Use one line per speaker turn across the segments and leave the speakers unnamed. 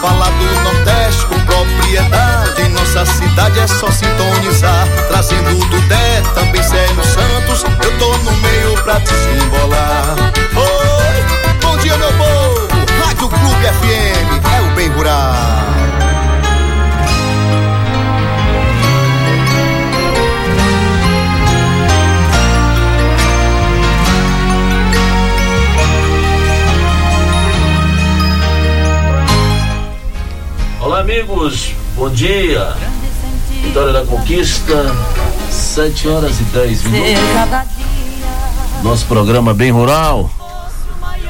fala do Nordeste com propriedade, nossa cidade é só sintonizar. Trazendo o Dudé, também Célio Santos, eu tô no meio pra te simbolar. Oi, bom dia meu povo, Rádio Clube FM, é o bem rural.
Olá, amigos, bom dia. Vitória da Conquista, 7 horas e 10 minutos. Nosso programa Bem Rural.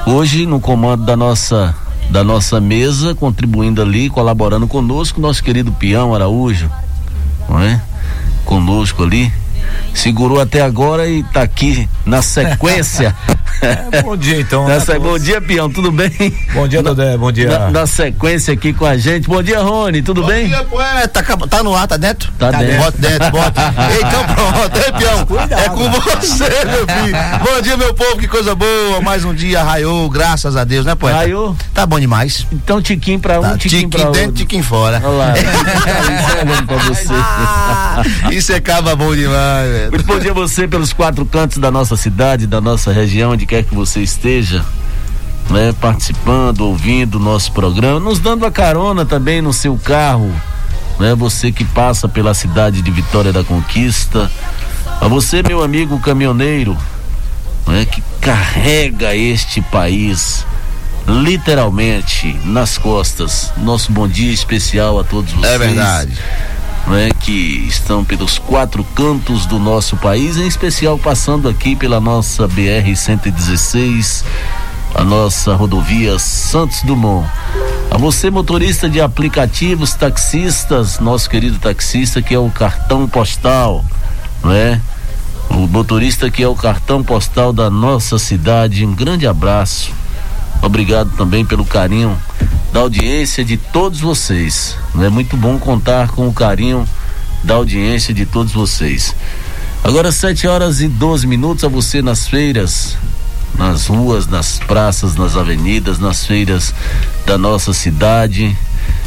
Hoje, no comando da nossa, da nossa mesa, contribuindo ali, colaborando conosco, nosso querido Peão Araújo, não é? Conosco ali. Segurou até agora e tá aqui na sequência.
É, bom dia então.
Nessa, né, bom dia, Pião, tudo bem?
Bom dia, Dodé, bom dia.
Na, na, sequência aqui com a gente. Bom dia, Rony, tudo
bom
bem?
Bom dia, poeta. Tá, tá no ar, tá dentro?
Tá, tá dentro.
Bota dentro, bota. então pronto, ei, Pião. Cuidado. É com você, meu filho. Bom dia, meu povo, que coisa boa. Mais um dia raiou, graças a Deus, né, poeta?
Raiou?
Tá bom demais.
Então, tiquinho pra um,
tá,
tiquinho,
tiquinho
pra
dentro,
outro.
tiquinho fora.
Olha lá. Isso pra você.
Ah, isso acaba bom demais, velho.
Muito bom dia a você pelos quatro cantos da nossa cidade, da nossa região, onde quer que você esteja, né, participando, ouvindo o nosso programa, nos dando a carona também no seu carro, né, você que passa pela cidade de Vitória da Conquista, a você, meu amigo caminhoneiro, né, que carrega este país literalmente nas costas. Nosso bom dia especial a todos vocês.
É verdade
né, que estão pelos quatro cantos do nosso país, em especial passando aqui pela nossa BR 116, a nossa rodovia Santos Dumont. A você motorista de aplicativos, taxistas, nosso querido taxista que é o cartão postal, não é? O motorista que é o cartão postal da nossa cidade, um grande abraço. Obrigado também pelo carinho da audiência de todos vocês. É muito bom contar com o carinho da audiência de todos vocês. Agora 7 horas e 12 minutos a você nas feiras, nas ruas, nas praças, nas avenidas, nas feiras da nossa cidade.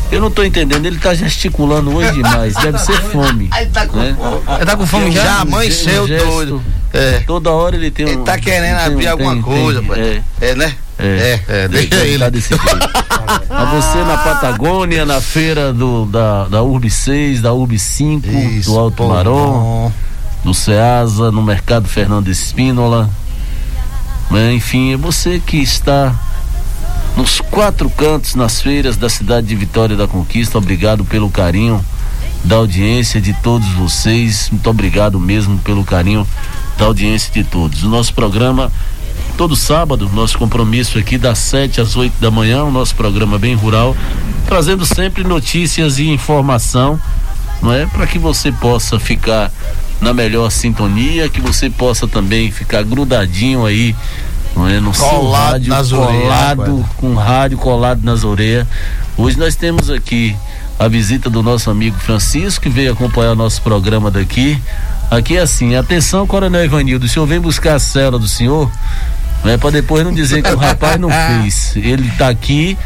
Eu não tô entendendo, ele tá gesticulando hoje demais, deve ser fome.
Ele tá com,
né?
ele tá com fome já? Já amanheceu doido.
É. Toda hora ele tem um.
Ele tá querendo abrir
tem,
alguma
tem,
coisa,
tem,
é. é, né?
É,
é, é deixa
ele. Tá desse a você na Patagônia, na feira do, da, da URB 6, da URB 5,
Isso,
do Alto Marom, do Ceasa, no Mercado Fernando Espínola. Né? Enfim, é você que está nos quatro cantos, nas feiras da cidade de Vitória da Conquista. Obrigado pelo carinho da audiência de todos vocês. Muito obrigado mesmo pelo carinho da audiência de todos. O nosso programa todo sábado, nosso compromisso aqui das 7 às 8 da manhã, o nosso programa bem rural, trazendo sempre notícias e informação, não é? Para que você possa ficar na melhor sintonia, que você possa também ficar grudadinho aí, não é? No
colado
seu rádio,
nas
colado,
orelhas,
com rádio colado nas orelhas. Hoje nós temos aqui a visita do nosso amigo Francisco, que veio acompanhar o nosso programa daqui. Aqui é assim, atenção, Coronel Ivanildo, o senhor vem buscar a cela do senhor, não é para depois não dizer que o rapaz não fez. Ele tá aqui,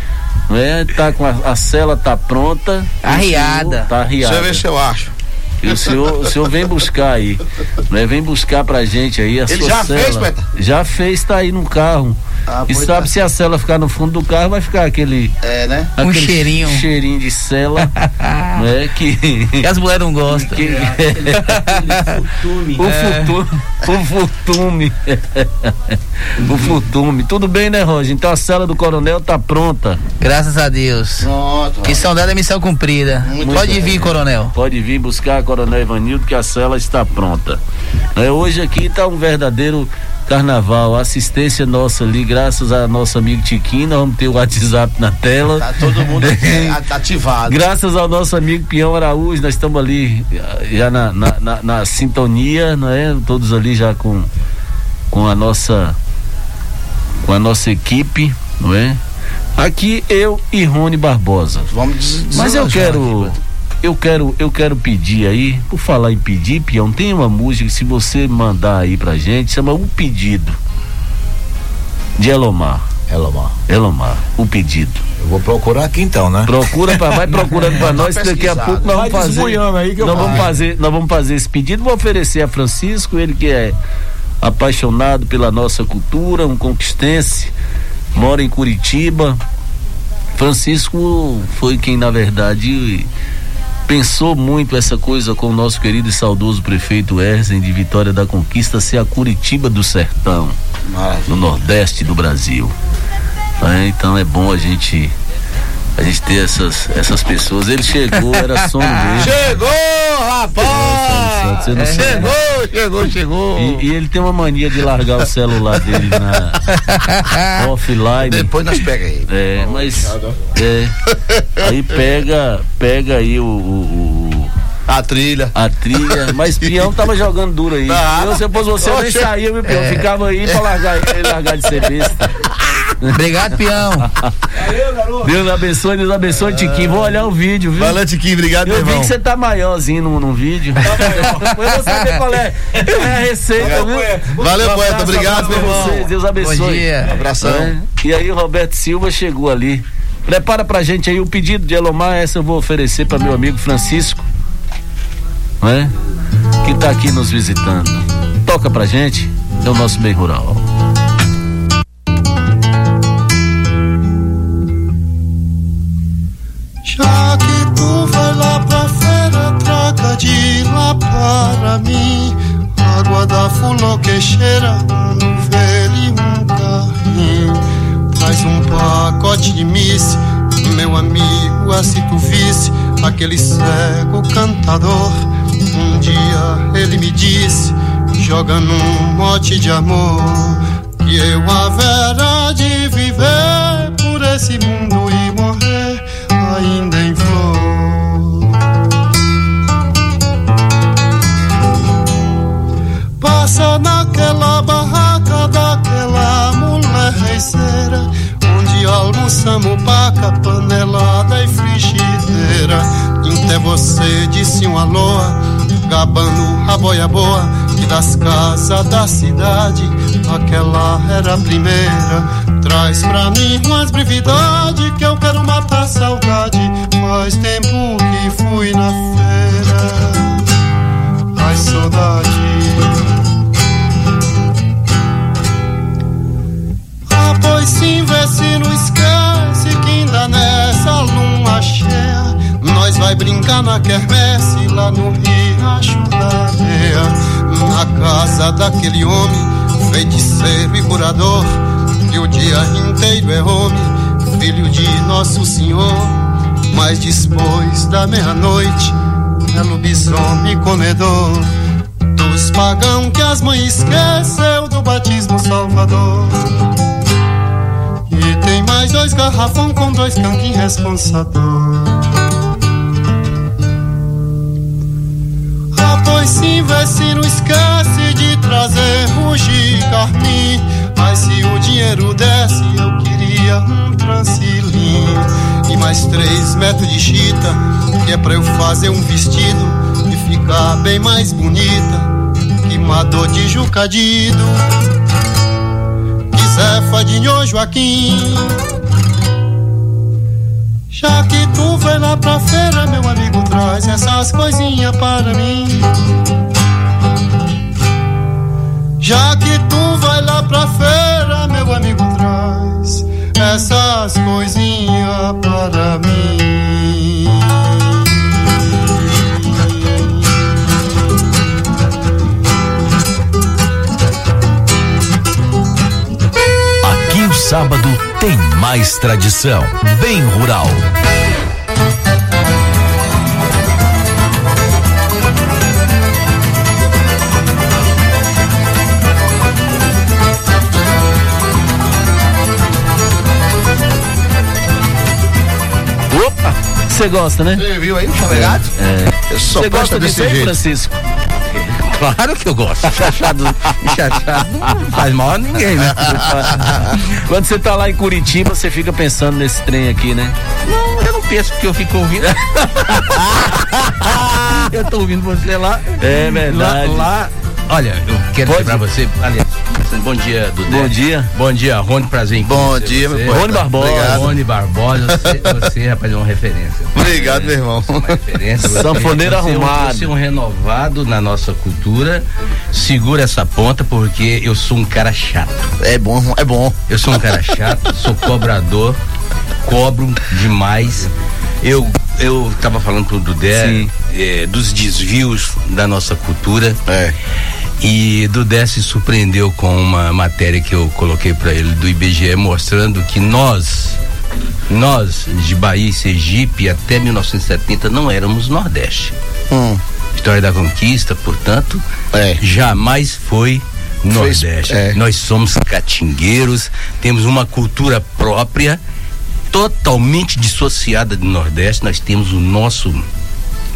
não é? Tá com a, a cela tá pronta.
Arriada.
Tá arriada.
Deixa eu ver se eu acho.
E o senhor, o senhor vem buscar aí, né? Vem buscar pra gente aí a
Ele
sua
já
cela.
fez, Peta?
Já fez, tá aí no carro.
Ah,
e sabe
tá.
se a cela ficar no fundo do carro, vai ficar aquele,
É, né?
Um
aquele
cheirinho.
cheirinho de cela, né? Que
Que as mulheres não gostam.
que o futume, o futume, o futume. Tudo bem, né, Roger? Então a cela do coronel tá pronta.
Graças a Deus.
Pronto.
Missão dela é missão cumprida.
Muito
Pode
bem.
vir, coronel.
Pode vir buscar, Coronel Ivanildo, que a cela está pronta. Né, hoje aqui está um verdadeiro carnaval, assistência nossa ali, graças a nosso amigo Tiquinho, nós vamos ter o WhatsApp na tela.
Tá todo mundo ativado.
Graças ao nosso amigo Pião Araújo, nós estamos ali já na, na, na, na, sintonia, não é? Todos ali já com, com a nossa com a nossa equipe, não é? Aqui eu e Rony Barbosa.
Vamos
Mas eu quero eu quero eu quero pedir aí, por falar em pedir, Pião, tem uma música se você mandar aí pra gente, chama O Pedido. De Elomar.
Elomar.
Elomar, o pedido.
Eu vou procurar aqui então, né?
Procura pra, vai procurando pra nós, daqui a pouco nós vamos fazer.
Aí
nós vamos fazer, nós vamos fazer esse pedido, vou oferecer a Francisco, ele que é apaixonado pela nossa cultura, um conquistense, mora em Curitiba. Francisco foi quem na verdade pensou muito essa coisa com o nosso querido e saudoso prefeito Erzen de Vitória da Conquista ser a Curitiba do Sertão, Maravilha. no Nordeste do Brasil. É, então é bom a gente a gente ter essas, essas pessoas. Ele chegou, era sono dele.
Chegou, rapaz!
É,
chegou, chegou, chegou.
E, e, ele tem uma mania de largar o celular dele na offline.
Depois nós pega aí.
É, mas é, aí pega, pega aí o, o,
a trilha.
A trilha. Mas Pião tava jogando duro aí. Ah, eu, se fosse você, eu nem saía, meu Pião. É. Ficava aí pra largar, largar de ser besta.
Obrigado, Pião.
Valeu, garoto. Deus abençoe, Deus abençoe, Tiquinho. Vou olhar o vídeo, viu?
Valeu, Tiquinho, obrigado,
Eu
vi
irmão. que você tá maiorzinho no, no vídeo. Tá eu vou saber qual é, é a receita, viu?
Valeu, um poeta, obrigado, meu irmão. Vocês,
Deus abençoe. Bom
dia.
Abração. É.
E aí o Roberto Silva chegou ali. Prepara pra gente aí o pedido de Elomar, essa eu vou oferecer para meu amigo Francisco, né? Que tá aqui nos visitando. Toca pra gente, é o nosso meio rural.
Já que tu vai lá pra feira, traga de lá para mim água da fulô que cheira, um velho e um carrinho. Traz um pacote de miss, meu amigo, assim tu visse aquele cego cantador. Um dia ele me disse, joga num mote de amor, que eu haverá de viver por esse mundo e morrer ainda em flor. Passa naquela barraca daquela mulher reiceira, onde almoçamos paca, panelada e frigideira. Até você disse um alô, gabando a boia boa, das casas da cidade, aquela era a primeira. Traz pra mim umas brevidade que eu quero matar saudade. Faz tempo que fui na feira. Ai, saudade. Ah, pois sim, vê se não esquece que ainda nessa lua cheia nós vai brincar na quermesse lá no riacho da areia. Na casa daquele homem, feiticeiro e curador que o dia inteiro é homem, filho de Nosso Senhor. Mas depois da meia-noite é lobisomem comedor dos pagão que as mães esqueceu do batismo salvador. E tem mais dois garrafão com dois canquinhos responsador. Vê se não esquece de trazer rugi carmim mas se o dinheiro desse, eu queria um transilim e mais três metros de chita, que é pra eu fazer um vestido e ficar bem mais bonita que mador de jucadido. Que Zefa de Joaquim. Já que tu vai lá pra feira, meu amigo, traz essas coisinhas para mim.
mais tradição, bem rural.
Opa, você gosta, né?
Você viu aí,
tá
ligado? É.
Você gosta
desse
de
jeito.
Francisco?
Claro que eu gosto. Chachado, chachado não faz mal a ninguém, né?
Quando você tá lá em Curitiba, você fica pensando nesse trem aqui, né?
Não, eu não penso que eu fico ouvindo. eu tô ouvindo você lá.
É
Lá,
verdade.
lá- olha, eu quero dizer pra você, aliás, bom dia, Dudé.
Bom dia.
Bom dia, Rony, prazer em
Bom dia,
você.
meu.
Rony Barbosa.
Obrigado.
Rony Barbosa, você, você, rapaz, é uma referência.
Obrigado, meu irmão.
É uma referência.
Sanfoneiro
é um-
arrumado.
Você é um renovado na nossa cultura. Segura essa ponta, porque eu sou um cara chato.
É bom, é bom.
Eu sou um cara chato, sou cobrador, cobro demais. Eu eu tava falando pro Dudé eh, dos desvios da nossa cultura.
É.
E Dudé se surpreendeu com uma matéria que eu coloquei para ele do IBGE mostrando que nós, nós de Bahia e Sergipe até 1970 não éramos Nordeste.
Hum.
Vitória da Conquista, portanto,
É.
jamais foi Nordeste.
é.
Nós somos catingueiros, temos uma cultura própria, totalmente dissociada do Nordeste. Nós temos o nosso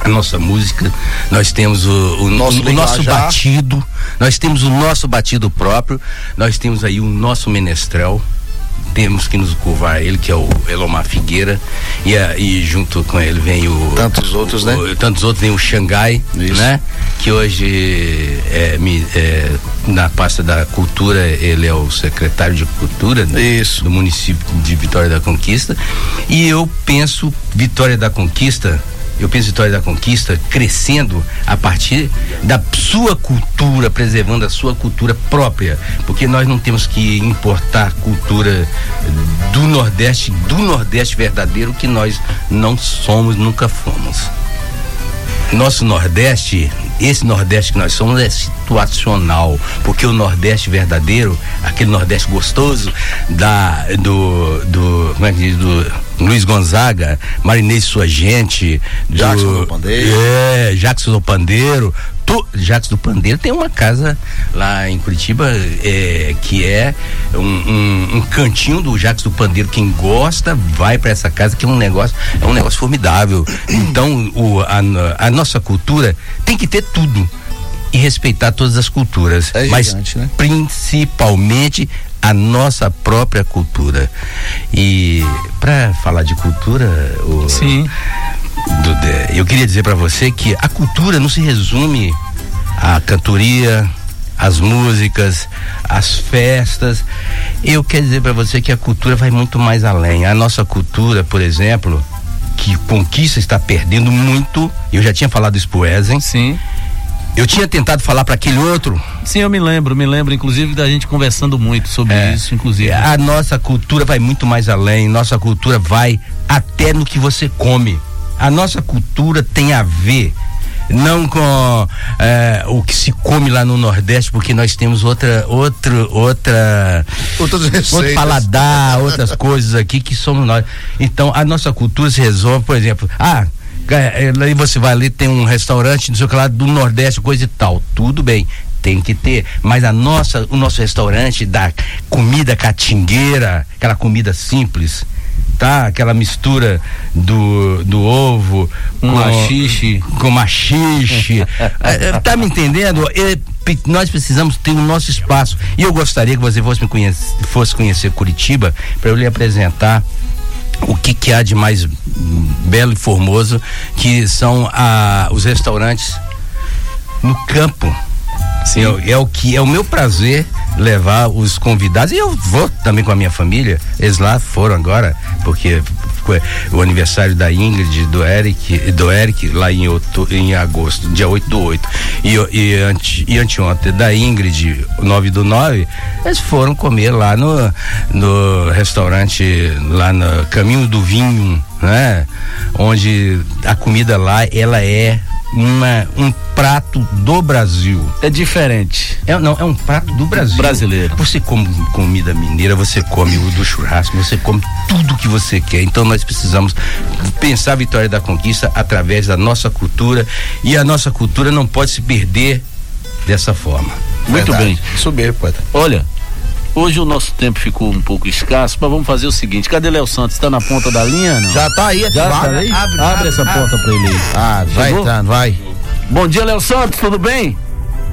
a nossa música, nós temos o, o
Nosso
o nosso
linguajar.
batido, nós temos o nosso batido próprio, nós temos aí o nosso menestrel, temos que nos curvar ele, que é o Elomar Figueira, e, a- e junto com ele vem o.
Tantos outros, né?
o- tantos outros, vem o Xangai,
Isso.
né? Que hoje é, me- é, na pasta da cultura, ele é o secretário de cultura né?
Isso.
do município de Vitória da Conquista. E eu penso Vitória da Conquista, eu penso Vitória da Conquista crescendo a partir da sua cultura, preservando a sua cultura própria, porque nós não temos que importar cultura do Nordeste, do Nordeste verdadeiro que nós não somos, nunca fomos. Nosso Nordeste, esse Nordeste que nós somos é situacional, porque o Nordeste verdadeiro, aquele Nordeste gostoso da do do como é que diz do Luiz Gonzaga, Marinês sua gente, do,
Jackson do Pandeiro.
É, Jackson do Pandeiro. Tu, Jackson do Pandeiro tem uma casa lá em Curitiba é, que é um, um, um cantinho do Jackson do Pandeiro. Quem gosta vai para essa casa que é um negócio é um negócio formidável. Então o, a, a nossa cultura tem que ter tudo e respeitar todas as culturas,
É
mas
gigante, né?
principalmente a nossa própria cultura. E para falar de cultura, o,
Sim.
Dudé, eu queria dizer para você que a cultura não se resume à cantoria, às músicas, às festas. Eu quero dizer para você que a cultura vai muito mais além. A nossa cultura, por exemplo, que Conquista está perdendo muito. Eu já tinha falado isso pro Wesley.
Sim.
Eu tinha tentado falar para aquele outro.
Sim, eu me lembro, me lembro, inclusive, da gente conversando muito sobre
É.
isso, inclusive.
A nossa cultura vai muito mais além. Nossa cultura vai até no que você come. A nossa cultura tem a ver não com eh, o que se come lá no Nordeste, porque nós temos outra, outra, outra,
Outras
outro
receitas.
paladar, outras coisas aqui que somos nós. Então a nossa cultura se resolve, por exemplo, ah, aí você vai ali tem um restaurante, não sei o que lá do Nordeste, coisa e tal, tudo bem. Tem que ter, mas a nossa, o nosso restaurante da comida catingueira, aquela comida simples, tá? Aquela mistura do, do ovo
Um machixe.
com machixe. Eh, eh, tá me entendendo? Pe- nós precisamos ter o nosso espaço. E eu gostaria que você fosse me conhecer, fosse conhecer Curitiba para eu lhe apresentar o que, que há de mais belo e formoso, que são ah, os restaurantes no campo.
Sim.
É, é o que é o meu prazer levar os convidados e eu vou também com a minha família. Eles lá foram agora porque foi o aniversário da Ingrid, do Eric, do Eric lá em, outo, em agosto, dia 8 do 8. E, e, ante, e anteontem da Ingrid, 9 do 9, eles foram comer lá no, no restaurante, lá no Caminho do Vinho, né? Onde a comida lá, ela é uma, um prato do Brasil.
É diferente.
É, não, é um prato do Brasil.
Brasileiro.
Você come comida mineira, você come o do churrasco, você come tudo que você quer. Então nós precisamos pensar a vitória da conquista através da nossa cultura e a nossa cultura não pode se perder dessa forma.
Muito
Verdade.
bem.
Isso mesmo, poeta.
Olha, hoje o nosso tempo ficou um pouco escasso, mas vamos fazer o seguinte: cadê Léo Santos? Está na ponta da linha? Não?
Já tá aí,
Já tá
aí?
Abre, abre essa porta para ele aí.
Ah, vai
Chegou?
entrando, vai.
Bom dia, Léo Santos, tudo bem?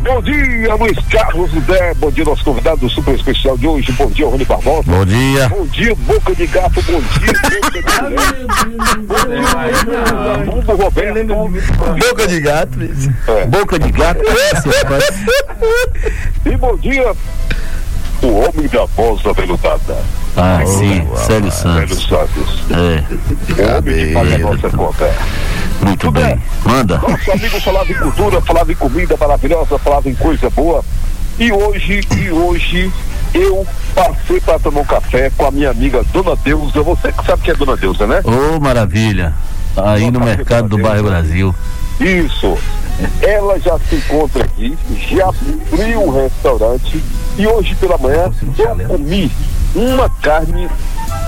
Bom dia, Luiz Carlos Zé. Bom dia, nosso convidado do super especial de hoje. Bom dia, Rony Barbosa.
Bom dia.
Bom dia, Boca de Gato. Bom dia, Boca de Mulher. Bom dia, Roberto.
Boca de gato.
Boca de gato.
E bom dia, o homem da voz aveludada.
Ah, sim, Célio Santos.
Santos.
É,
O homem que paga a nossa conta.
muito
Tudo
bem.
bem.
Manda.
Nosso amigo falava em cultura, falava em comida maravilhosa, falava em coisa boa. E hoje, e hoje, eu passei para tomar um café com a minha amiga Dona Deusa. Você que sabe que é Dona Deusa, né?
Ô, maravilha. Aí no mercado do bairro Brasil.
Isso. Ela já se encontra aqui, já abriu um restaurante e hoje pela manhã eu comi uma carne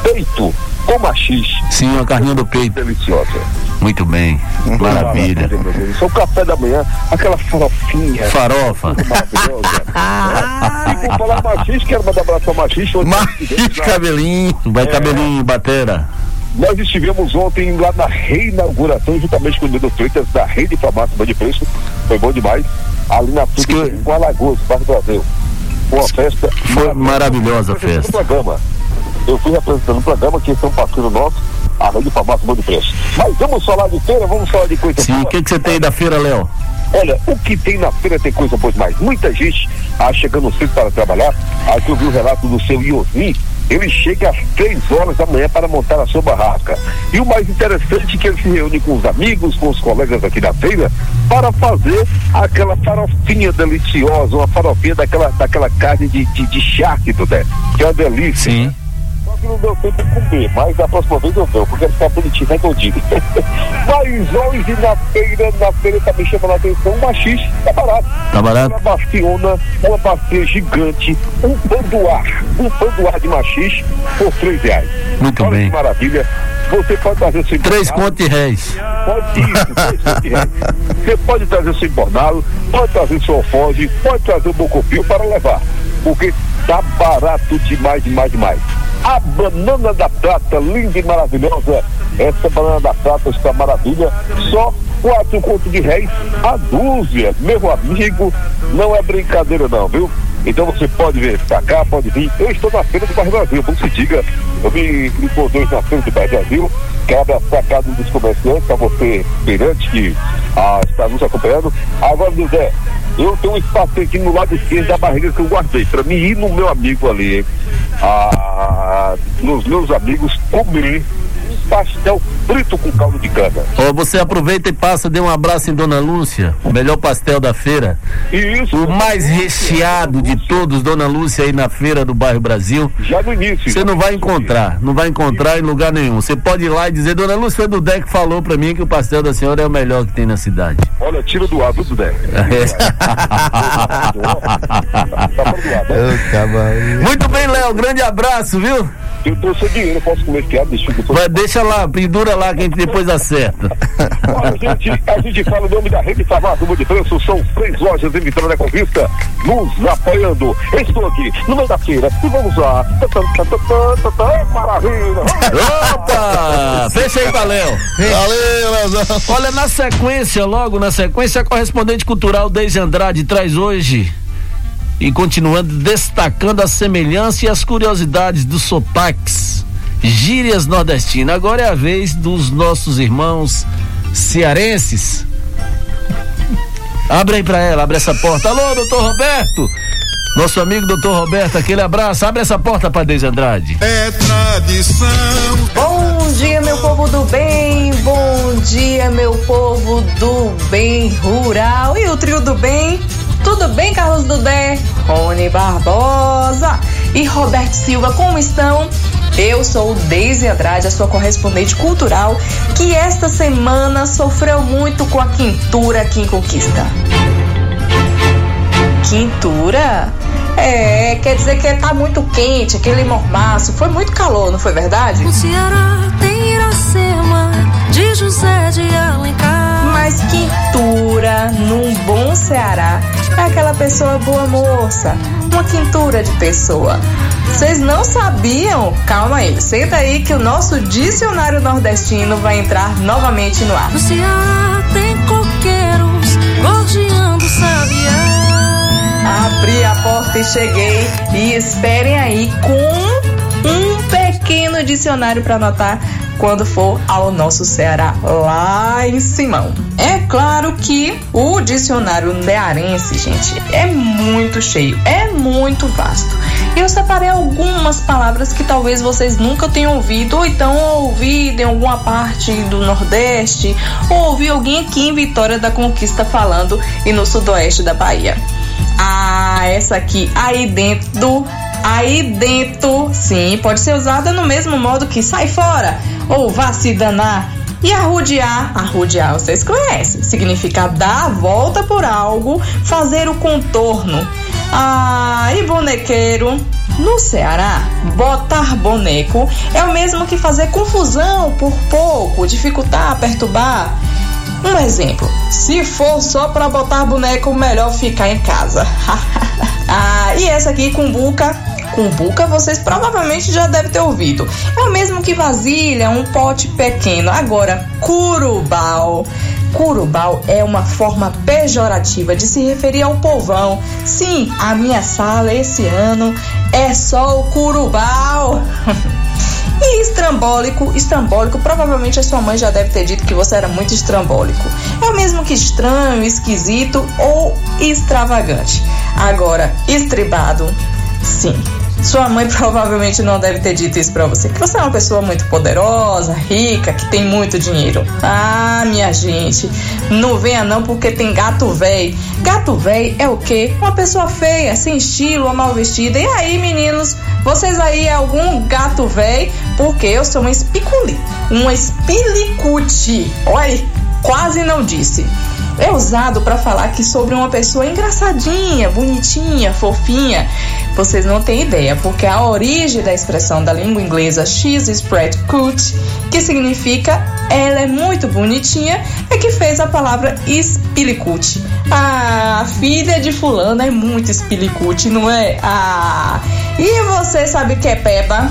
peito com machixe.
Sim, uma carninha do peito.
Deliciosa.
Muito bem. Maravilha.
Deus. Só o café da manhã, aquela farofinha
Farofa.
maravilhosa. e por falar machixe, quero mandar um abraço ao machixe.
Cabelinho.
Vai cabelinho, batera.
Nós estivemos ontem lá na reinauguração, juntamente com o Nilo Freitas, da Rede Farmácia Bom de Preço. Foi bom demais. Ali na frente com Alagoas, Barra do Brasil. Uma festa
Foi maravilhosa a festa.
programa. Eu fui representando o programa, que um parceiro nosso, a Rede Farmácia Bom de Preço. Mas vamos falar de feira, vamos falar de coisa
Sim, o que, que você tem aí da feira, Léo?
Olha, o que tem na feira tem coisa boa demais. Muita gente ah, chegando cedo para trabalhar. Aqui eu vi o relato do seu Iosmi. Ele chega às três horas da manhã para montar a sua barraca. E o mais interessante é que ele se reúne com os amigos, com os colegas aqui da feira, para fazer aquela farofinha deliciosa, uma farofinha daquela, daquela carne de, de, de charque, Tudé, que é uma delícia.
Sim.
Só que não deu tempo de comer, mas da próxima vez eu vou, porque ele fica bonitinho, redondinho. mas hoje na feira, na feira tá me chamando a atenção, o machixe tá barato.
Tá barato?
Uma bastiona, uma bacia gigante, um panduar, um panduar de machixe por três reais.
Muito
Olha
bem.
que maravilha. Você pode trazer seu
Três contos de réis.
Pode isso, três contos de reais. Você pode trazer seu embornado, pode trazer seu alfoge, pode trazer o bocopio para levar. Porque tá barato demais, demais, demais. A banana da prata, linda e maravilhosa. Essa banana da prata está maravilha. Só quatro contos de réis a dúzia. Meu amigo, não é brincadeira não, viu? Então você pode vir pra cá, pode vir. Eu estou na feira do Bairro Brasil, como se diga. Eu me encontrei na feira do Bairro Brasil, abre a sacada dos comerciantes, para você, feirante, que ah, está nos acompanhando. Agora, José, eu tenho um espaço aqui no lado esquerdo da barriga que eu guardei, para mim ir no meu amigo ali, ah, nos meus amigos, um pastel frito com caldo de cana.
Ó, você aproveita e passa, dê um abraço em Dona Lúcia, o melhor pastel da feira.
E isso.
O mais recheado de todos, Dona Lúcia, aí na feira do bairro Brasil.
Já no início.
Você não vai encontrar, não vai encontrar em lugar nenhum. Você pode ir lá e dizer, Dona Lúcia foi do Deck falou pra mim que o pastel da senhora é o melhor que tem na cidade.
Olha, tira do ar, viu, Dudé? Tá do né?
Muito bem, Léo, grande abraço, viu?
Eu tô sem dinheiro, posso comer esse piada, deixa eu.
Vai, deixa lá, pendura lá que a gente depois acerta.
Olha, gente, a gente fala o nome da rede Bom de Preço, são três lojas em Vitória da Conquista, nos apoiando. Estou aqui, no meio da feira, e vamos lá. Maravilha!
Opa! Fecha aí, Léo.
Valeu, Leozão.
Olha, na sequência, logo na sequência, a correspondente cultural Deise Andrade traz hoje e continuando destacando a semelhança e as curiosidades dos sotaques, gírias nordestinas. Agora é a vez dos nossos irmãos cearenses. Abre aí pra ela, abre essa porta. Alô, doutor Roberto! Nosso amigo doutor Roberto, aquele abraço. Abre essa porta pra Deise Andrade.
É tradição.
Bom dia, meu povo do bem, bom dia, meu povo do bem rural. E o trio do bem? Tudo bem, Carlos Dudé, Rony Barbosa e Roberto Silva, como estão? Eu sou Deise Andrade, a sua correspondente cultural, que esta semana sofreu muito com a quintura aqui em Conquista. Quintura? É, quer dizer que tá muito quente, aquele mormaço. Foi muito calor, não foi verdade?
O Ceará tem Iracema, de José de Alencar.
Mas quintura, num bom Ceará, aquela pessoa boa moça, uma quintura de pessoa. Vocês não sabiam? Calma aí, senta aí que o nosso dicionário nordestino vai entrar novamente no ar.
No Ceará tem coqueiros sabiá.
Abri a porta e cheguei. E esperem aí com um pequeno dicionário para anotar quando for ao nosso Ceará, lá em Simão. É claro que o dicionário cearense, gente, é muito cheio, é muito vasto. Eu separei algumas palavras que talvez vocês nunca tenham ouvido, ou então ouvido em alguma parte do Nordeste, ou ouvi alguém aqui em Vitória da Conquista falando e no sudoeste da Bahia. Ah, essa aqui, aí dentro aí dentro, sim, pode ser usada no mesmo modo que sai fora ou vá se danar. E arrudear, arrudear vocês conhecem, significa dar a volta por algo, fazer o contorno. Ah, e bonequeiro? No Ceará, botar boneco é o mesmo que fazer confusão por pouco, dificultar, perturbar. Um exemplo: se for só para botar boneco, melhor ficar em casa. ah, e essa aqui, cumbuca. Cumbuca vocês provavelmente já devem ter ouvido. É o mesmo que vasilha, um pote pequeno. Agora, curubal. Curubal é uma forma pejorativa de se referir ao povão. Sim, a minha sala esse ano é só o curubal. E estrambólico, estrambólico, provavelmente a sua mãe já deve ter dito que você era muito estrambólico. É o mesmo que estranho, esquisito ou extravagante. Agora, estribado, sim. Sua mãe provavelmente não deve ter dito isso pra você, que você é uma pessoa muito poderosa, rica, que tem muito dinheiro. Ah, minha gente, não venha não porque tem gato véi. Gato véi é o quê? Uma pessoa feia, sem estilo, mal vestida. E aí, meninos, vocês aí é algum gato véi? Porque eu sou uma espiculi, uma espilicute. Olha, quase não disse é usado para falar que sobre uma pessoa engraçadinha, bonitinha, fofinha. Vocês não têm ideia, porque a origem da expressão da língua inglesa she's spread cute, que significa ela é muito bonitinha, é que fez a palavra espilicute. Ah, a filha de fulano é muito espilicute, não é? Ah, e você sabe o que é peba?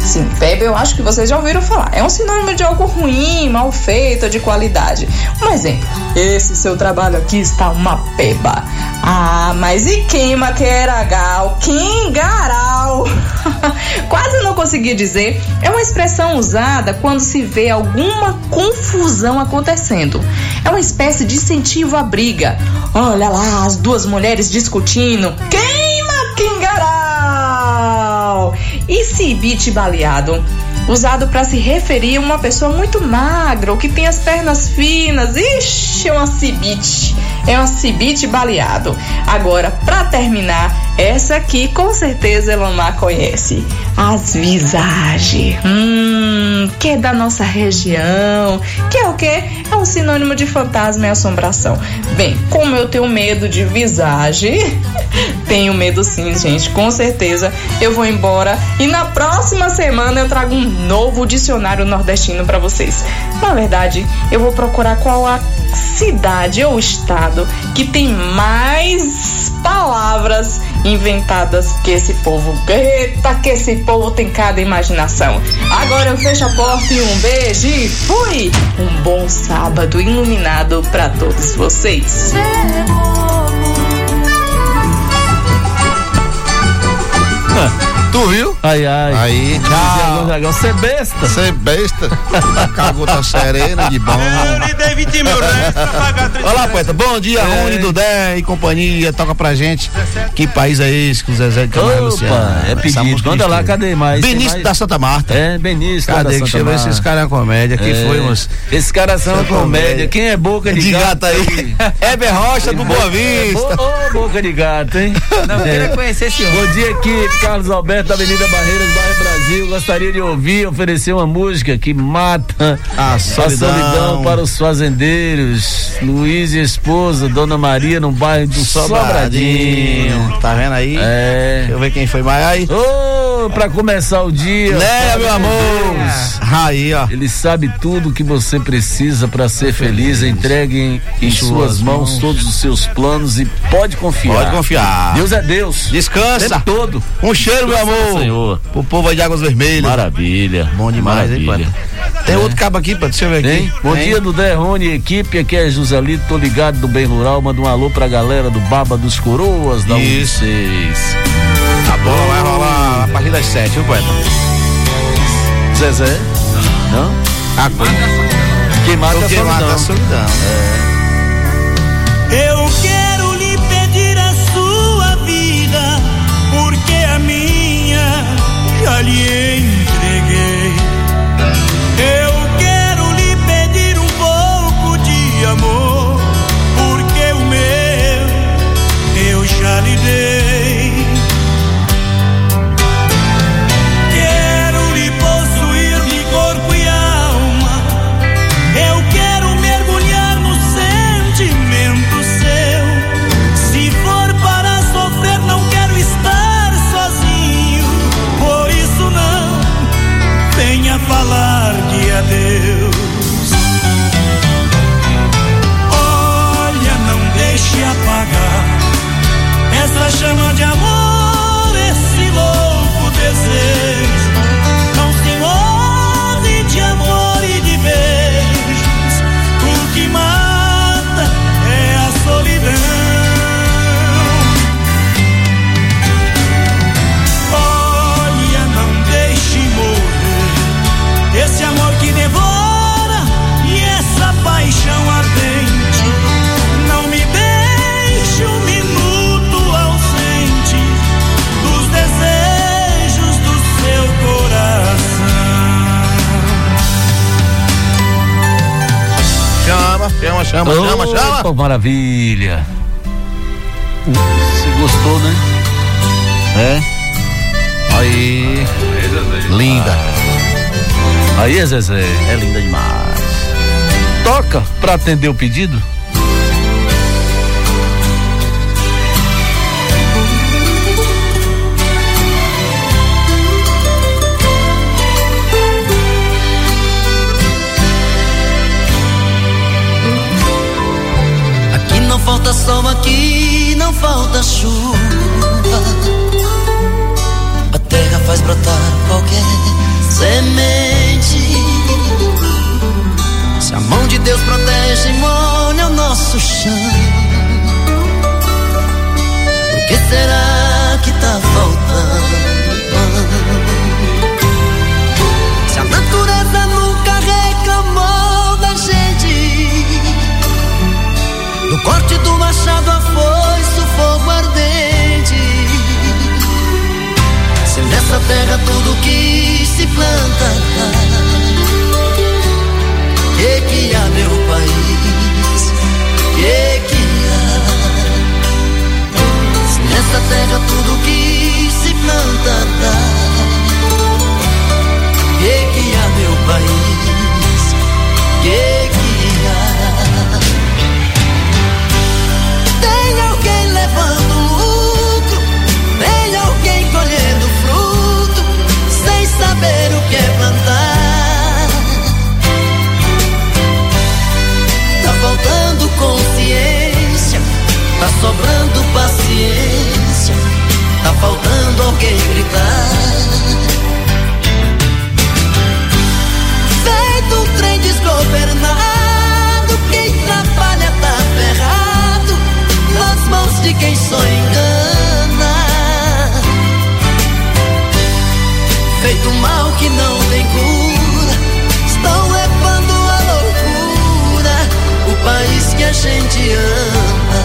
Sim, peba eu acho que vocês já ouviram falar. É um sinônimo de algo ruim, mal feito, de qualidade. Um exemplo: esse seu trabalho aqui está uma peba. Ah, mas e queima que era gal? Quem garal? Quase não consegui dizer. É uma expressão usada quando se vê alguma confusão acontecendo. É uma espécie de incentivo à briga. Olha lá, as duas mulheres discutindo. Quem E cibite baleado? Usado para se referir a uma pessoa muito magra ou que tem as pernas finas. Ixi, é uma cibite. É um cibite baleado. Agora, para terminar, essa aqui com certeza Elomar conhece. As visagens. Hum, que é da nossa região. Que é o quê? É um sinônimo de fantasma e assombração. Bem, como eu tenho medo de visagem, tenho medo sim, gente. Com certeza eu vou embora e na próxima semana eu trago um novo dicionário nordestino para vocês. Na verdade, eu vou procurar qual a cidade ou estado que tem mais palavras inventadas que esse povo. Eita, que esse povo tem cada imaginação. Agora eu fecho a porta e um beijo e fui! Um bom sábado iluminado para todos vocês.
Tu viu?
Ai, ai.
Aí, tchau.
dragão, você é besta.
Você é besta. Cagou da serena de bom.
Eu lhe dei 20 mil reais pra pagar 30
Olá, poeta. Bom dia,
É.
Rony, Dudé e companhia. Toca pra gente. Que país é esse que o Zezé de Camargo Luciano?
Opa, é
Essa
pedido.
música
Manda lá, cadê mais?
Benício
mais?
da Santa Marta.
É, Benício.
Cadê?
da
Que
Santa
chegou
Marta.
esses caras na comédia. Que
É.
foi uns.
Esses caras são comédia.
comédia.
Quem é boca de,
De gato aí. Heber Rocha do Boa
É,
Vista.
bo- Ô, boca de gato, hein?
Não, queria conhecer esse homem.
Bom dia aqui, Carlos Alberto da Avenida Barreiras, bairro Brasil. Gostaria de ouvir, oferecer uma música que mata
A solidão.
para os fazendeiros. Luiz e esposa, Dona Maria, no bairro do Sobradinho.
Sobradinho. Tá vendo aí?
É.
Deixa eu ver quem foi mais aí.
Ô, Pra começar o dia.
Né, meu amor? Aí, ó.
Ele sabe tudo que você precisa para ser feliz. Entregue em, em suas mãos, todos os seus planos e pode confiar.
Pode confiar.
Deus é Deus.
Descansa.
Tempo todo.
Um cheiro, meu
Descansa,
amor.
Senhor.
O povo aí de Águas Vermelhas.
Maravilha.
Bom demais, hein,
Maravilha.
Pata? Tem outro cabo aqui, Pata, deixa eu ver aqui.
Tem? Bom
Tem?
dia do Derrone e equipe, aqui é Joselito, tô ligado do Bem Rural, manda um alô pra galera do Baba dos Coroas da
Isso.
U6.
Partir das sete, viu, poeta?
Zezé? Não?
Agora.
Quem mata é a
Porque mata a
solidão.
solidão.
Eu quero lhe pedir a sua vida, porque a minha já lhe
Opa, maravilha. Você gostou, né? É?
Aí. Linda.
Aí, Zezé.
É linda demais.
Toca pra atender o pedido?
Aqui não falta chuva. A terra faz brotar qualquer semente. Se a mão de Deus protege e molha o nosso chão. O que será que tá faltando? Se a natureza nunca reclamou da gente. Do corte do machado tudo que se planta dá, que há meu país? Que há? Tem alguém levando lucro, tem alguém colhendo fruto, sem saber o que é plantar. Tá faltando consciência, tá sobrando alguém gritar. Feito um trem desgovernado, quem trabalha tá ferrado nas mãos de quem só engana. Feito mal que não tem cura, estão levando a loucura o país que a gente ama.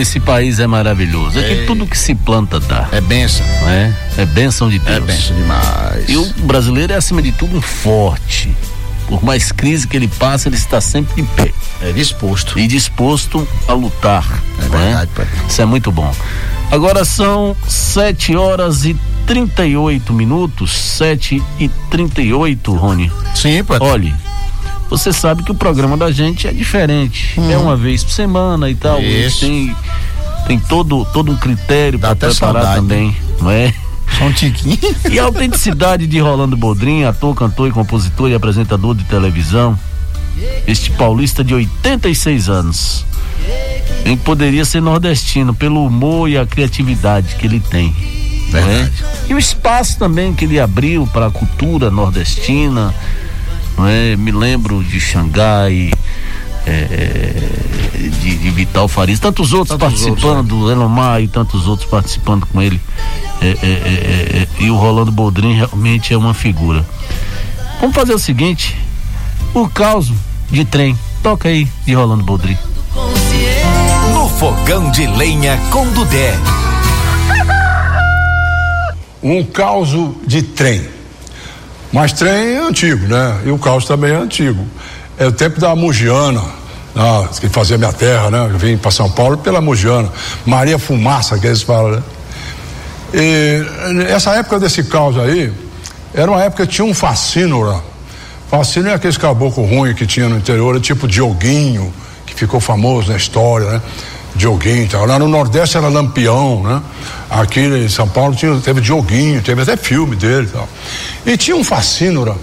Esse país é maravilhoso. Aqui
Ei.
tudo que se planta dá.
É benção.
É, é bênção de Deus.
É benção demais.
E o brasileiro é, acima de tudo, um forte. Por mais crise que ele passa, ele está sempre de pé.
É disposto.
E disposto a lutar.
É
não
verdade, pai.
Isso é muito bom. Agora são 7 horas e 38 minutos. 7 e 38, Rony.
Sim, pai.
Olhe, você sabe que o programa da gente é diferente.
Hum.
É uma vez por semana e tal.
Isso.
Tem, tem todo, todo um critério para preparar
saudade.
também, não é?
Só um tiquinho.
E a autenticidade de Rolando Bodrim, ator, cantor e compositor e apresentador de televisão, este paulista de 86 anos, em que poderia ser nordestino pelo humor e a criatividade que ele tem. é?
Verdade.
E o espaço também que ele abriu para a cultura nordestina, não é? Me lembro de Xangai, é, de, de Vital Farias, tantos outros
Tantos
participando, Elomar e tantos outros participando com ele. É, é, é, é, é, e o Rolando Boldrin realmente é uma figura. Vamos fazer o seguinte: o caos de trem. Toca aí de Rolando Boldrin.
No fogão de lenha com Dudé.
um caos de trem. Mas trem é antigo, né? E o caos também é antigo. É o tempo da Mugiana, ah, que fazia minha terra, né? Eu vim para São Paulo pela Mugiana. Maria Fumaça, que eles falam, né? E essa época desse caos aí, era uma época que tinha um fascínora. Fascínora é aqueles caboclo ruim que tinha no interior, tipo Dioguinho, que ficou famoso na história, né? Dioguinho e tal. Lá no Nordeste era Lampião, né? Aqui em São Paulo tinha, teve Dioguinho, teve até filme dele e tal. E tinha um fascínora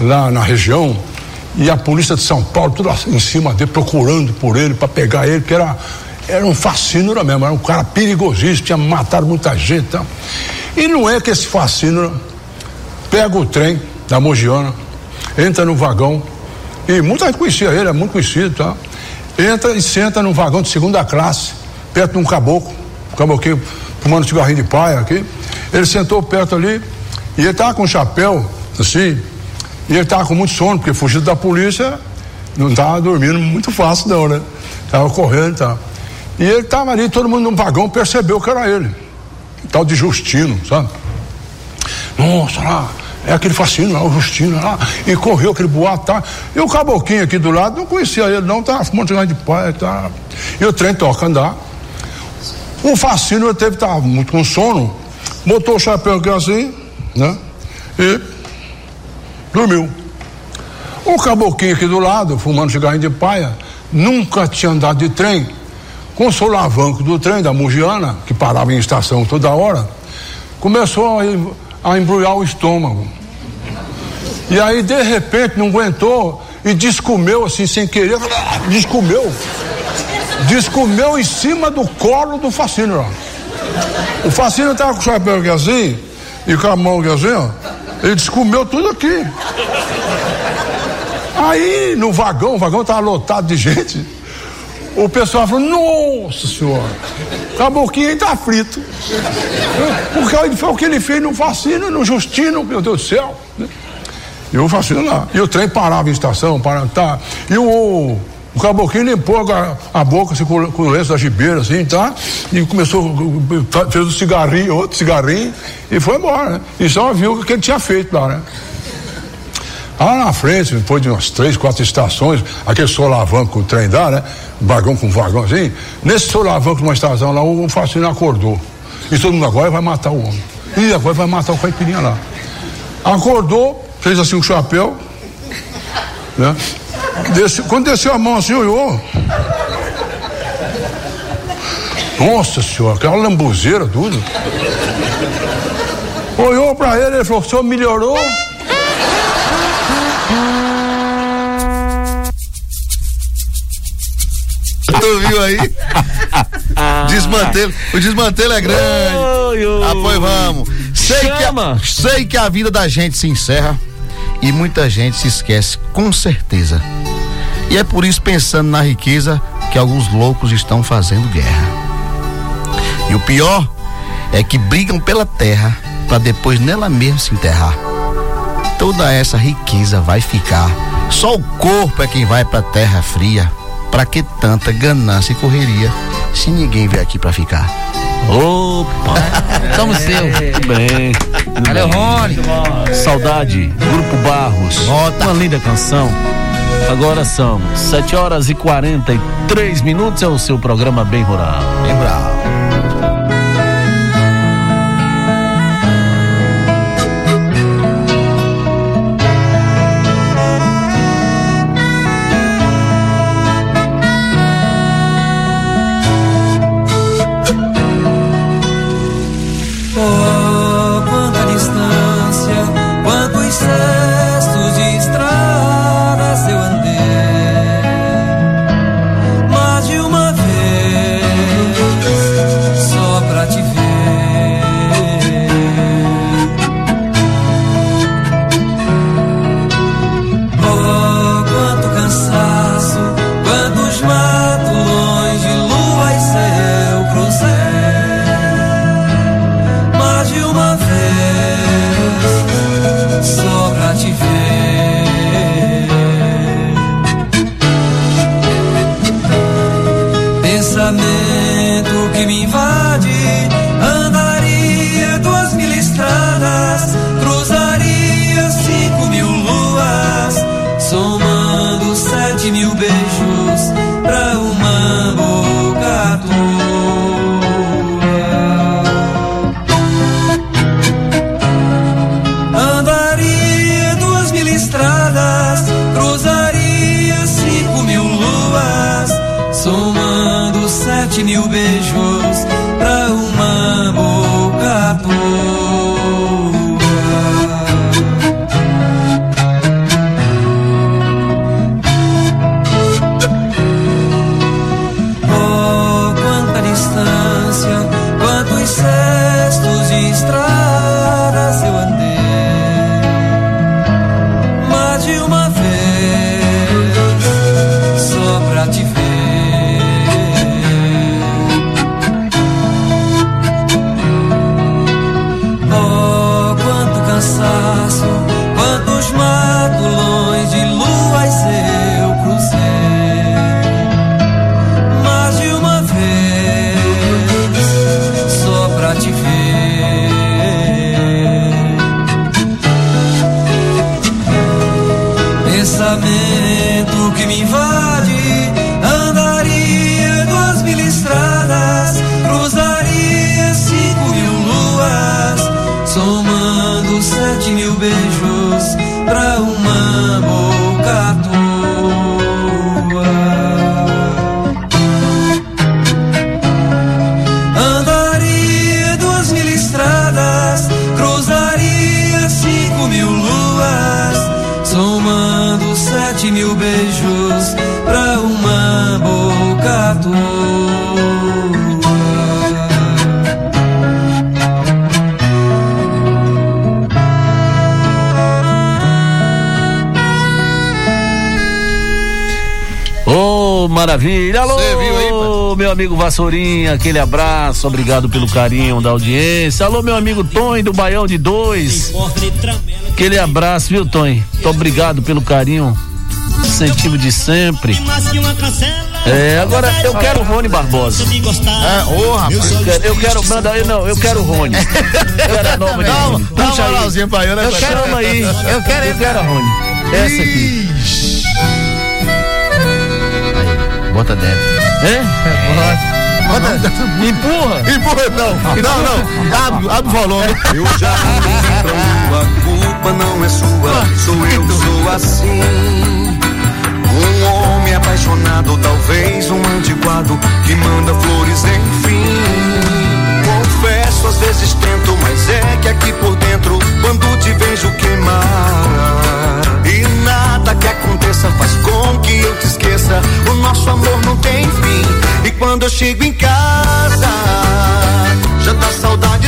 lá na região e a polícia de São Paulo tudo em cima dele, procurando por ele, para pegar ele, que era, era um fascínora mesmo, era um cara perigosíssimo, tinha matado muita gente e tal. E não é que esse fascínora pega o trem da Mogiana, entra no vagão, e muita gente conhecia ele, é muito conhecido, tá? Entra e senta num vagão de segunda classe, perto de um caboclo, um caboclinho fumando cigarrinho de paia aqui. Ele sentou perto ali e ele tava com um chapéu, assim, e ele tava com muito sono, porque fugido da polícia, não tava dormindo muito fácil não, né? Tava correndo e tal. E ele tava ali, todo mundo no vagão percebeu que era ele. Tal de Justino, sabe? Nossa, lá, é aquele fascínio lá, o Justino lá, e correu aquele boato, tá? E o caboquinho aqui do lado, não conhecia ele, não, tava fumando cigarro de pai, tá? E o trem toca andar. O fascínio ele teve, tava muito com sono, botou o chapéu aqui assim, né? E dormiu. O caboquinho aqui do lado, fumando cigarrinho de paia, nunca tinha andado de trem. Com o solavanco do trem da Mugiana, que parava em estação toda hora, começou a, a embrulhar o estômago. E aí, de repente, não aguentou e descomeu assim, sem querer, descomeu. Descomeu em cima do colo do fascínio, ó. O fascínio estava com o chapéu aqui assim, e com a mão aqui assim, ó. Ele descomeu tudo aqui. Aí, no vagão, o vagão estava lotado de gente. O pessoal falou, nossa senhora, o caboquinho aí tá frito. Porque foi o que ele fez no Fascino, no Justino, meu Deus do céu. E o Fascino lá. E o trem parava em estação, parava, tá. E o, o limpou a, a boca assim, com, com o lenço da gibeira, assim, tá? E começou, fez um cigarrinho, outro cigarrinho, e foi embora, né? E só viu o que ele tinha feito lá, né? Lá na frente, depois de umas três, quatro estações, aquele solavanco que o trem dá, né? Vagão com vagão assim. Nesse solavanco de uma estação lá, o fascínio acordou. E todo mundo agora vai matar o homem. E agora vai matar o caipirinha lá. Acordou, fez assim um chapéu, né? Quando desceu a mão assim, olhou. Nossa senhora, aquela lambuzeira, tudo. Olhou pra ele, ele falou: o senhor melhorou?
Tu viu aí? Desmantelo. O desmantelo é grande.
Oi, oi.
Ah, pois vamos. Sei que, a, sei que a vida da gente se encerra e muita gente se esquece, com certeza. E é por isso, pensando na riqueza, que alguns loucos estão fazendo guerra. E o pior é que brigam pela terra para depois nela mesma se enterrar. Toda essa riqueza vai ficar. Só o corpo é quem vai pra terra fria. Pra que tanta ganância e correria se ninguém vier aqui pra ficar?
Opa!
Somos seu.
Tudo bem.
Valeu. Rony.
Saudade, Grupo Barros. Uma linda canção. Agora são 7 horas e 43 minutos. É o seu programa Bem Rural.
Bem bravo.
Somando sete
maravilha. Alô,
aí,
meu amigo Vassourinha, aquele abraço, obrigado pelo carinho da audiência. Alô, meu amigo Tonho do Baião de Dois. Aquele abraço, viu, Tonho? Muito obrigado pelo carinho, incentivo de sempre. É, agora eu quero o Rony Barbosa.
Ah, ô, rapaz.
Eu quero, eu quero, manda aí, não, eu quero o Rony. Eu quero a nova de Rony. Puxa aí.
eu, né,
Eu quero aí. Eu quero, eu quero a Rony. Essa aqui.
Bota dentro.
É?
Bota.
Empurra.
Empurra, não. Não, não. Abre, abre o volume.
Eu já lua, a culpa não é sua, sou eu sou assim. Um homem apaixonado, talvez um antiquado que manda flores, enfim. Confesso, às vezes tento, mas é que aqui por dentro, quando te vejo queimar, que aconteça faz com que eu te esqueça. O nosso amor não tem fim. E quando eu chego em casa, já tá saudade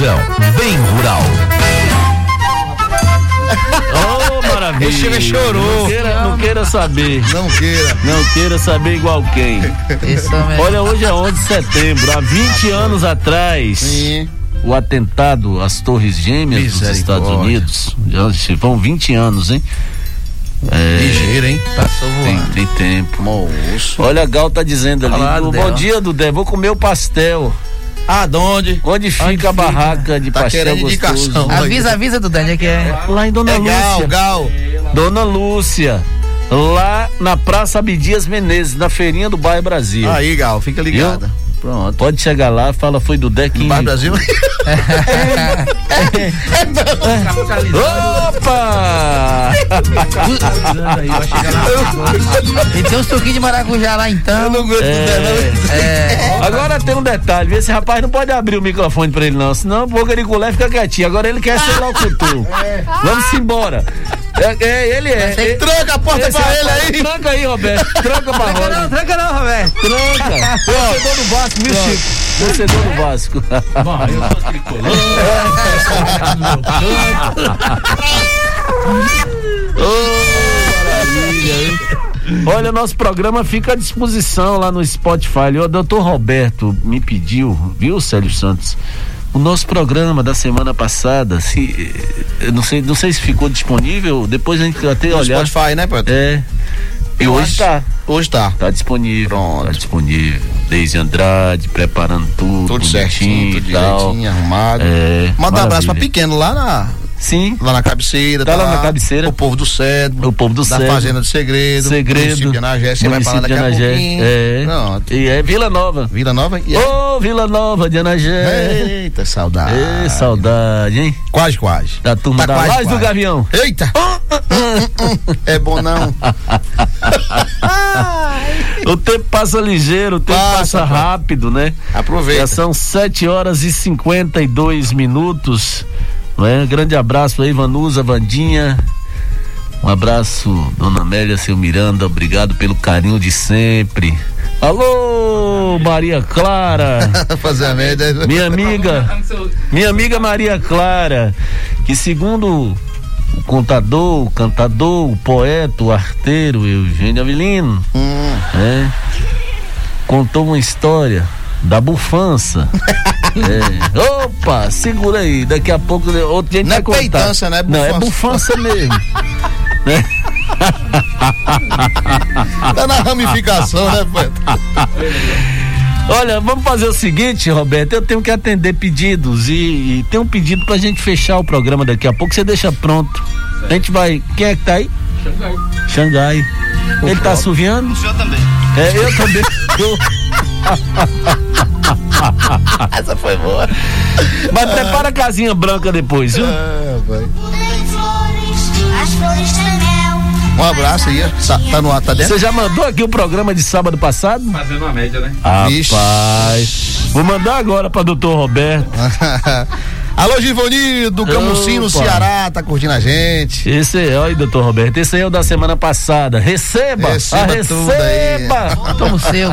tradição. Bem rural.
Oh, maravilha.
Esse chega chorou.
Não queira, não queira saber.
Não queira.
Não queira saber igual quem. Olha, hoje é 11 de setembro. Há 20 anos atrás. O atentado às Torres Gêmeas dos Estados Unidos. Já se vão 20 anos, hein? É,
Ligeiro, hein?
Passou voando. Tem, tem tempo.
Moço.
Olha, a Gal tá dizendo ali. "Bom dia, Dudé. Vou comer o pastel.
Ah, de onde?
Onde fica a barraca de
Tá
pastel gostoso?
indicação.
Avisa, avisa do Dani que é.
Lá em Dona
É Gal,
Lúcia.
Gal.
Dona Lúcia. Lá na Praça Abdias Menezes, na feirinha do Bairro Brasil.
Aí, Gal, fica ligada.
Viu? Pronto. Pode chegar lá, fala, foi do Deck.
Bairro Brasil?
Opa!
E tem um suquinho de maracujá lá então. Eu
não gosto
É. Agora tem um detalhe, esse rapaz não pode abrir o microfone pra ele não, senão o Boca de Culé fica quietinho. Agora ele quer ser locutor. Vamos embora. É, é, ele é. É-
Tranca a porta
esse
pra ele
rapaz-
aí.
Tranca aí, Roberto. Tranca pra
Tranca
roda.
não, tranca não, Roberto.
Tranca. Torcedor do Vasco, viu, Chico? Torcedor do Vasco.
Bom, eu sou tricolor.
Ô, maravilha, hein? Olha, nosso programa fica à disposição lá no Spotify. O doutor Roberto me pediu, viu, Célio Santos? O nosso programa da semana passada, se, eu não sei, não sei se ficou disponível, depois a gente até
No
olhar.
Spotify, né, Pedro?
É. E hoje
acho-
tá.
Hoje tá.
Tá disponível. Tá disponível. Deise Andrade, preparando tudo.
Tudo certinho, tudo
tal.
direitinho, arrumado.
É,
Manda um abraço pra pequeno lá na.
Sim.
Lá na cabeceira.
Tá lá na cabeceira.
O povo do Cedro.
O povo do
da
Cedro.
Fazenda do Segredo.
Segredo.
Município de Anagé. Você vai falar daqui a pouquinho.
É.
Pronto.
E é Vila Nova.
Vila Nova? E é-
Ô, Vila Nova de Anagé.
Eita, saudade.
Ê, saudade, hein?
Quase, quase.
Da turma
Tá
da
quase,
do. Gavião.
Eita! é bom não.
O tempo passa ligeiro, o tempo
Passa,
passa, rápido, né?
Aproveita.
Já são 7 horas e 52 minutos. Não é? Grande abraço aí, Vanusa, Vandinha. Um abraço, Dona Amélia, seu Miranda. Obrigado pelo carinho de sempre. Alô, Maria Clara.
Fazer a merda.
Minha amiga, minha amiga Maria Clara, que segundo o contador, o cantador, o poeta, o arteiro Eugênio Avelino,
Hum.
né, contou uma história da bufança. É. Opa, segura aí, daqui a pouco outro dia a gente
Não é
vai contar.
peitância, né? É
Não, é
bufança.
mesmo. né?
Tá na ramificação, né, Pedro?
Olha, vamos fazer o seguinte, Roberto. Eu tenho que atender pedidos e, e tem um pedido pra gente fechar o programa daqui a pouco. Você deixa pronto. A gente vai. Quem é que tá aí?
Xangai.
Xangai. Ele tá assoviando?
O senhor também.
É, eu também. Eu-
Essa foi boa.
Mas prepara a casinha branca depois, viu?
É, vai. Um abraço aí. Tá, tá no ar, tá dentro?
Você já mandou aqui o programa de sábado passado?
Fazendo uma média, né?
Rapaz. Vou mandar agora pra doutor Roberto.
Alô, Givoni, do Camusim, no. Ceará, tá curtindo a gente.
Esse é, olha aí, doutor Roberto. Esse aí é o da semana passada. Receba!
Receba
ah,
tudo aí.
receba!
Toma o seu.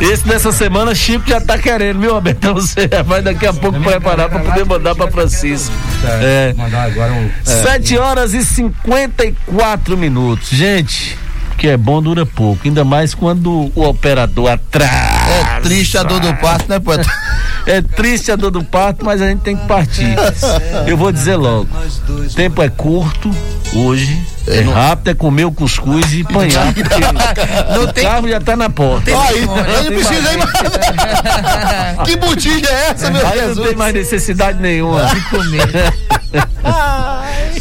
Esse dessa semana, Chico já tá querendo, viu? Então você vai daqui a pouco preparar pra poder mandar pra Francisco. É.
Mandar agora um.
Sete horas e 54 minutos. Gente, o que é bom dura pouco. Ainda mais quando o operador atrasa.
É triste a dor do parto, né, poeta?
É triste a dor do parto, mas a gente tem que partir. Eu vou dizer logo: o tempo é curto hoje. É rápido, é comer o cuscuz e apanhar, porque
Não
o
tem-
carro já tá na porta.
Aí, eu não preciso nem mais. que botija é essa, meu
Aí não
Jesus?
tem mais necessidade nenhuma.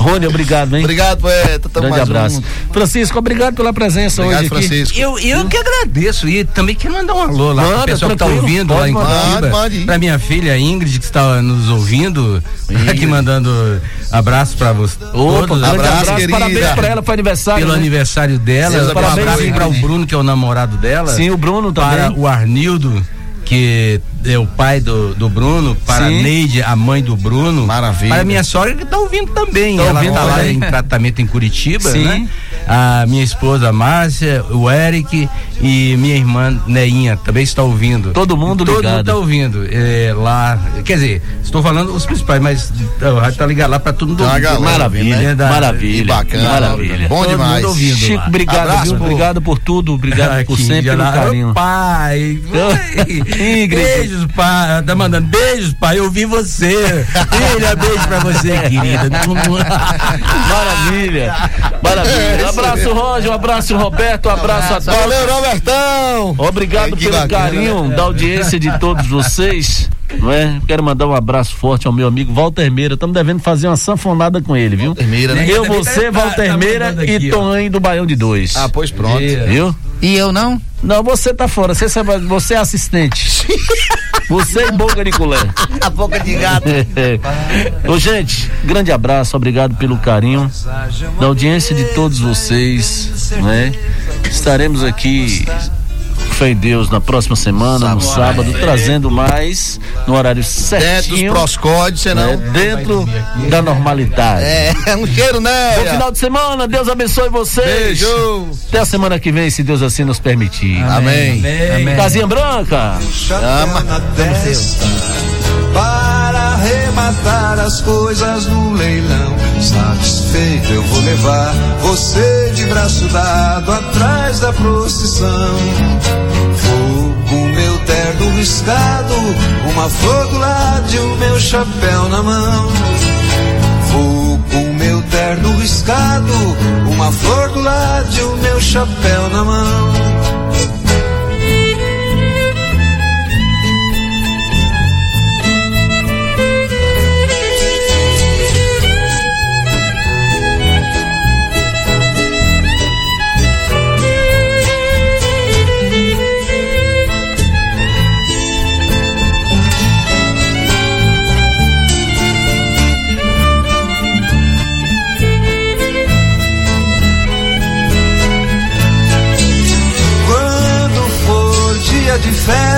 Rony, obrigado, hein?
Obrigado, poeta. Tamo
Grande
mais
abraço.
junto.
Francisco, obrigado pela presença
Obrigado,
hoje aqui.
Francisco.
Eu, eu que agradeço e também quero mandar um alô lá
Manda,
pro pessoal que tá ouvindo
pode
lá em. Curitiba.
Mande.
Pra minha filha Ingrid, que está nos ouvindo, aqui mandando abraço pra você.
Opa,
todos,
grande
Abraço,
abraço,
querida.
parabéns pra ela, foi aniversário.
pelo
né?
aniversário dela.
Deus
Um
abençoe,
abraço para o Bruno, que é o namorado dela.
Sim, o Bruno
Para
também.
o Arnildo, que é o pai do, do Bruno. Para
Sim.
a Neide, a mãe do Bruno.
Maravilha.
Para a minha sogra, que tá ouvindo também.
Tá
Ela
ouvindo
tá lá em tratamento em Curitiba,
Sim.
né? A minha esposa Márcia, o Eric e minha irmã Neinha também está ouvindo.
Todo mundo
Todo
ligado.
mundo está ouvindo. É, lá, quer dizer, estou falando os principais, mas o rádio tá ligado lá para todo mundo ouvir.
galera
Maravilha,
ouvindo, né?
maravilha.
Que bacana.
Maravilha.
Bom
Todo
demais.
mundo ouvindo
Chico,
lá.
obrigado,
Abraço,
viu? Obrigado por tudo, obrigado por sempre, pelo
lá,
carinho.
Pai,
Ingrid.
beijos, pai. Tá mandando beijos, pai. Eu vi você. Filha, beijo pra você, querida.
Maravilha. Maravilha. Um abraço, Roger, um abraço, Roberto, um abraço a todos.
Valeu, Robertão.
Obrigado pelo
bacana,
carinho
né?
da audiência de todos vocês. Não é? Quero mandar um abraço forte ao meu amigo Walter Meira. Estamos devendo fazer uma sanfonada com ele, viu?
Walter Meira, né?
Eu,
Tá-
você,
tá-
Walter
tá
Meira e. Tonhão do Baião de Dois.
Ah, pois pronto.
Viu?
E eu não?
Não, você tá fora. Você, sabe- você é assistente. Você e boca de colher.
A boca de gato.
Ô, gente, grande abraço, obrigado pelo carinho da audiência de todos vocês, né? Estaremos aqui, fé em Deus, na próxima semana, no sábado, trazendo mais no horário
Dentro dos
certinho,
proscódios, senão.
né? dentro da normalidade.
É, um cheiro, né?
Bom final de semana, Deus abençoe vocês.
Beijo.
Até a semana que vem, se Deus assim nos permitir.
Amém.
Casinha Branca.
Ama.
Para arrematar as coisas no leilão. Satisfeito eu vou levar você de braço dado atrás da procissão. Vou com meu terno riscado, uma flor do lado e o meu chapéu na mão. Vou com meu terno riscado, uma flor do lado e o meu chapéu na mão.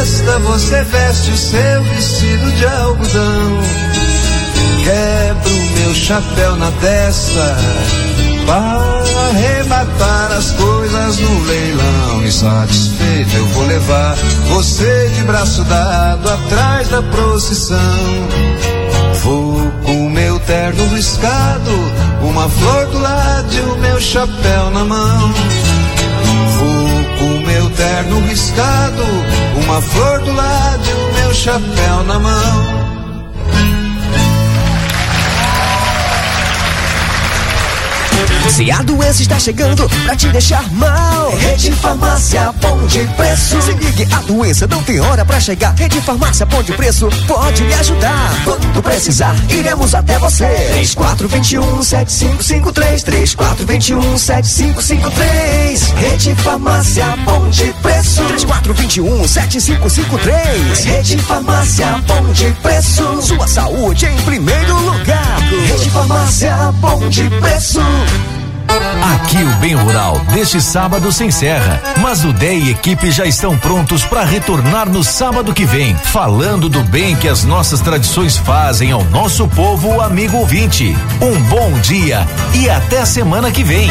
Festa, você veste o seu vestido de algodão. Quebro o meu chapéu na testa para arrematar as coisas no leilão. E satisfeito eu vou levar você de braço dado atrás da procissão. Vou com o meu terno riscado, uma flor do lado e o meu chapéu na mão. O meu terno riscado, uma flor do lado e o meu chapéu na mão.
Se a doença está chegando pra te deixar mal, Rede Farmácia Bom de Preço. Se ligue, a doença não tem hora pra chegar. Rede Farmácia Bom de Preço pode lhe ajudar. Quando precisar, iremos até você. 3421 7553 3421 7553 Rede Farmácia Bom de Preço. 3421 7553 Rede Farmácia Bom de Preço. Sua saúde em primeiro lugar. Rede Farmácia Bom de Preço.
Aqui o Bem Rural deste sábado se encerra, mas o Dé e equipe já estão prontos para retornar no sábado que vem, falando do bem que as nossas tradições fazem ao nosso povo amigo ouvinte. Um bom dia e até semana que vem.